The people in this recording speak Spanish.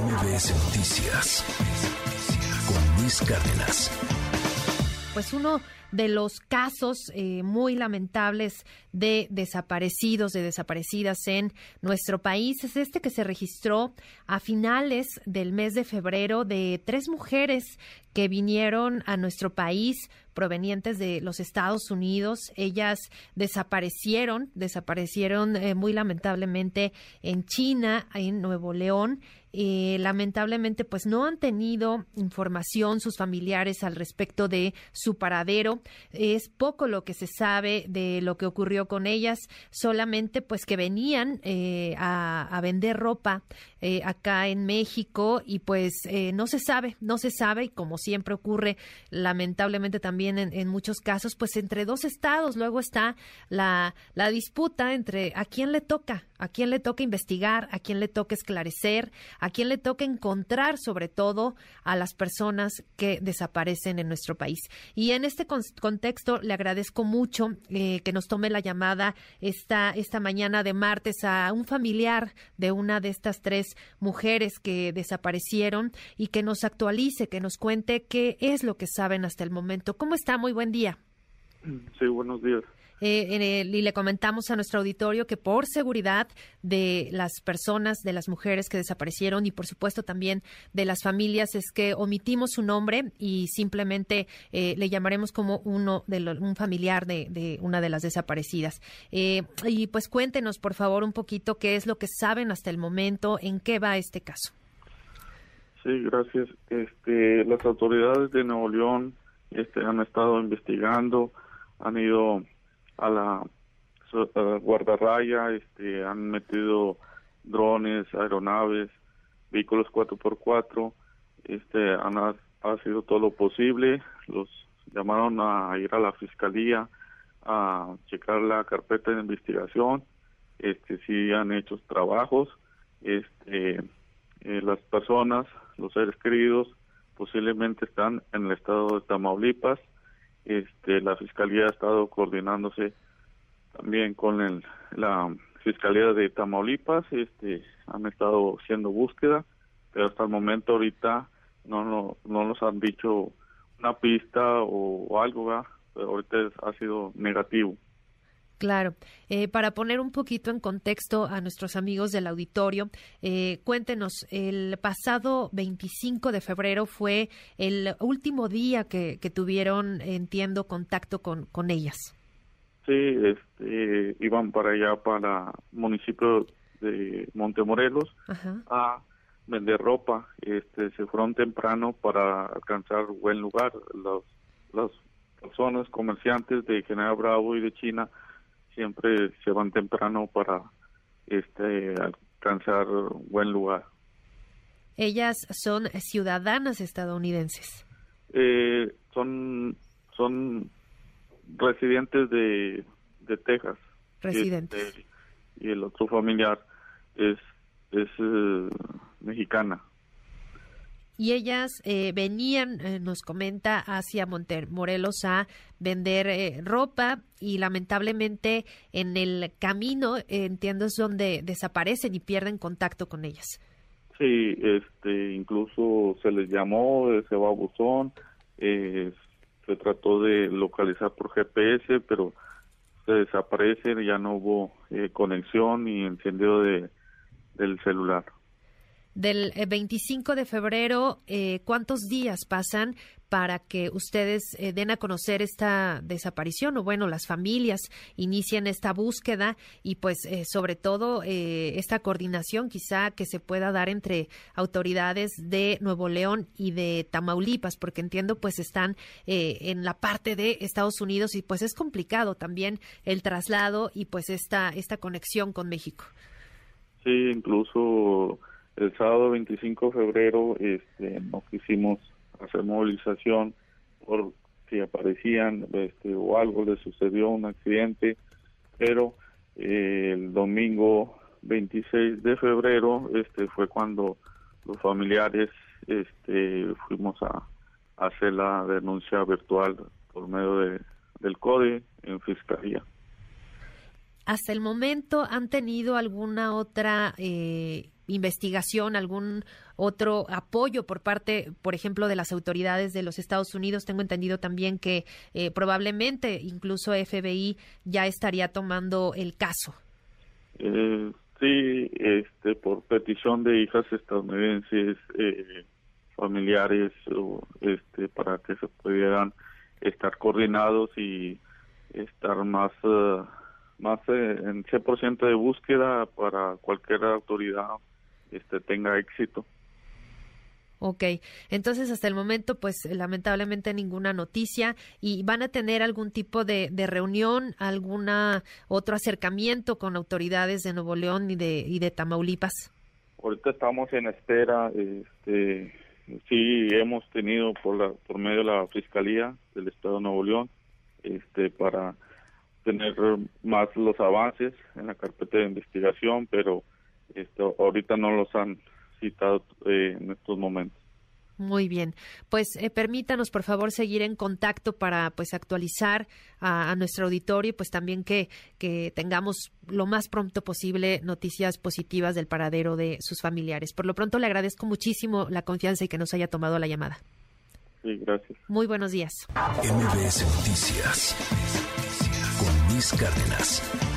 MBS Noticias con Luis Cárdenas. Pues uno de los casos eh, muy lamentables de desaparecidos, de desaparecidas en nuestro país es este que se registró a finales del mes de febrero de tres mujeres que vinieron a nuestro país provenientes de los Estados Unidos. Ellas desaparecieron, desaparecieron eh, muy lamentablemente en China, en Nuevo León. Eh, lamentablemente, pues no han tenido información sus familiares al respecto de su paradero. Es poco lo que se sabe de lo que ocurrió con ellas, solamente pues que venían eh, a, vender ropa acá en México y pues no se sabe, no se sabe y como siempre ocurre lamentablemente también en, muchos casos, pues entre dos estados. Luego está la, la disputa entre a quién le toca, a quién le toca investigar, a quién le toca esclarecer, a quién le toca encontrar sobre todo a las personas que desaparecen en nuestro país. Y en este contexto le agradezco mucho eh, que nos tome la llamada esta, esta mañana de martes a un familiar de una de estas tres mujeres que desaparecieron y que nos actualice, que nos cuente qué es lo que saben hasta el momento. ¿Cómo está? Muy buen día. Sí, buenos días. Eh, y le comentamos a nuestro auditorio que por seguridad de las personas, de las mujeres que desaparecieron y por supuesto también de las familias es que omitimos su nombre y simplemente eh, le llamaremos como uno de un familiar de, una de las desaparecidas. Eh, y pues cuéntenos por favor un poquito qué es lo que saben hasta el momento, en qué va este caso. Sí, gracias. Este, las autoridades de Nuevo León este, han estado investigando, han ido a la, guardarraya, este, han metido drones, aeronaves, vehículos 4x4, este, han ha sido todo lo posible, los llamaron a ir a la fiscalía a checar la carpeta de investigación, este, sí han hecho trabajos, este, eh, las personas los seres queridos posiblemente están en el estado de Tamaulipas. Este, la fiscalía ha estado coordinándose también con el, la fiscalía de Tamaulipas. Este, han estado haciendo búsqueda, pero hasta el momento ahorita no no, no nos han dicho una pista o, algo, ahorita ha sido negativo. Claro. Eh, para poner un poquito en contexto a nuestros amigos del auditorio, eh, cuéntenos, el pasado 25 de febrero fue el último día que, tuvieron, entiendo, contacto con, con ellas. Sí, este, iban para allá, para municipio de Montemorelos, a vender ropa. Este, se fueron temprano para alcanzar buen lugar. las personas, comerciantes de General Bravo y de China, siempre se van temprano para este alcanzar buen lugar. Ellas son ciudadanas estadounidenses. Eh, son son residentes de, de Texas. Residentes. Este, y el otro familiar es es eh, mexicana y ellas eh, venían, eh, nos comenta, hacia Morelos a vender eh, ropa y lamentablemente en el camino, entiendo, es donde desaparecen y pierden contacto con ellas. Sí, este, incluso se les llamó, se va a buzón, se trató de localizar por GPS, pero se desaparecen, ya no hubo conexión ni encendido de, del celular del 25 eh, de febrero, eh, ¿cuántos días pasan para que ustedes eh, den a conocer esta desaparición o bueno, las familias inician esta búsqueda y pues sobre todo esta coordinación quizá que se pueda dar entre autoridades de Nuevo León y de Tamaulipas, porque entiendo pues están en la parte de Estados Unidos y pues es complicado también el traslado y pues esta, esta conexión con México. Sí, incluso el sábado 25 de febrero este, no quisimos hacer movilización por si aparecían este, o algo le sucedió un accidente, pero eh, el domingo 26 de febrero este fue cuando los familiares este fuimos a, hacer la denuncia virtual por medio de, del CODE en fiscalía. Hasta el momento han tenido alguna otra eh, investigación, algún otro apoyo por parte, por ejemplo, de las autoridades de los Estados Unidos. Tengo entendido también que eh, probablemente incluso FBI ya estaría tomando el caso. Eh, sí, este, por petición de hijas estadounidenses, eh, familiares, o, este, para que se pudieran estar coordinados y estar más más en 100% de búsqueda para cualquier autoridad este tenga éxito. Ok, entonces hasta el momento, pues lamentablemente ninguna noticia y van a tener algún tipo de, reunión, alguna otro acercamiento con autoridades de Nuevo León y de, y de Tamaulipas. Ahorita estamos en espera, este, sí hemos tenido por la por medio de la fiscalía del Estado de Nuevo León, este, para tener más los avances en la carpeta de investigación, pero esto ahorita no los han citado eh, en estos momentos. Muy bien, pues eh, permítanos por favor seguir en contacto para pues actualizar a, nuestro auditorio y pues también que, que tengamos lo más pronto posible noticias positivas del paradero de sus familiares. Por lo pronto le agradezco muchísimo la confianza y que nos haya tomado la llamada. Sí, gracias. Muy buenos días. MBS Noticias con Luis Cárdenas.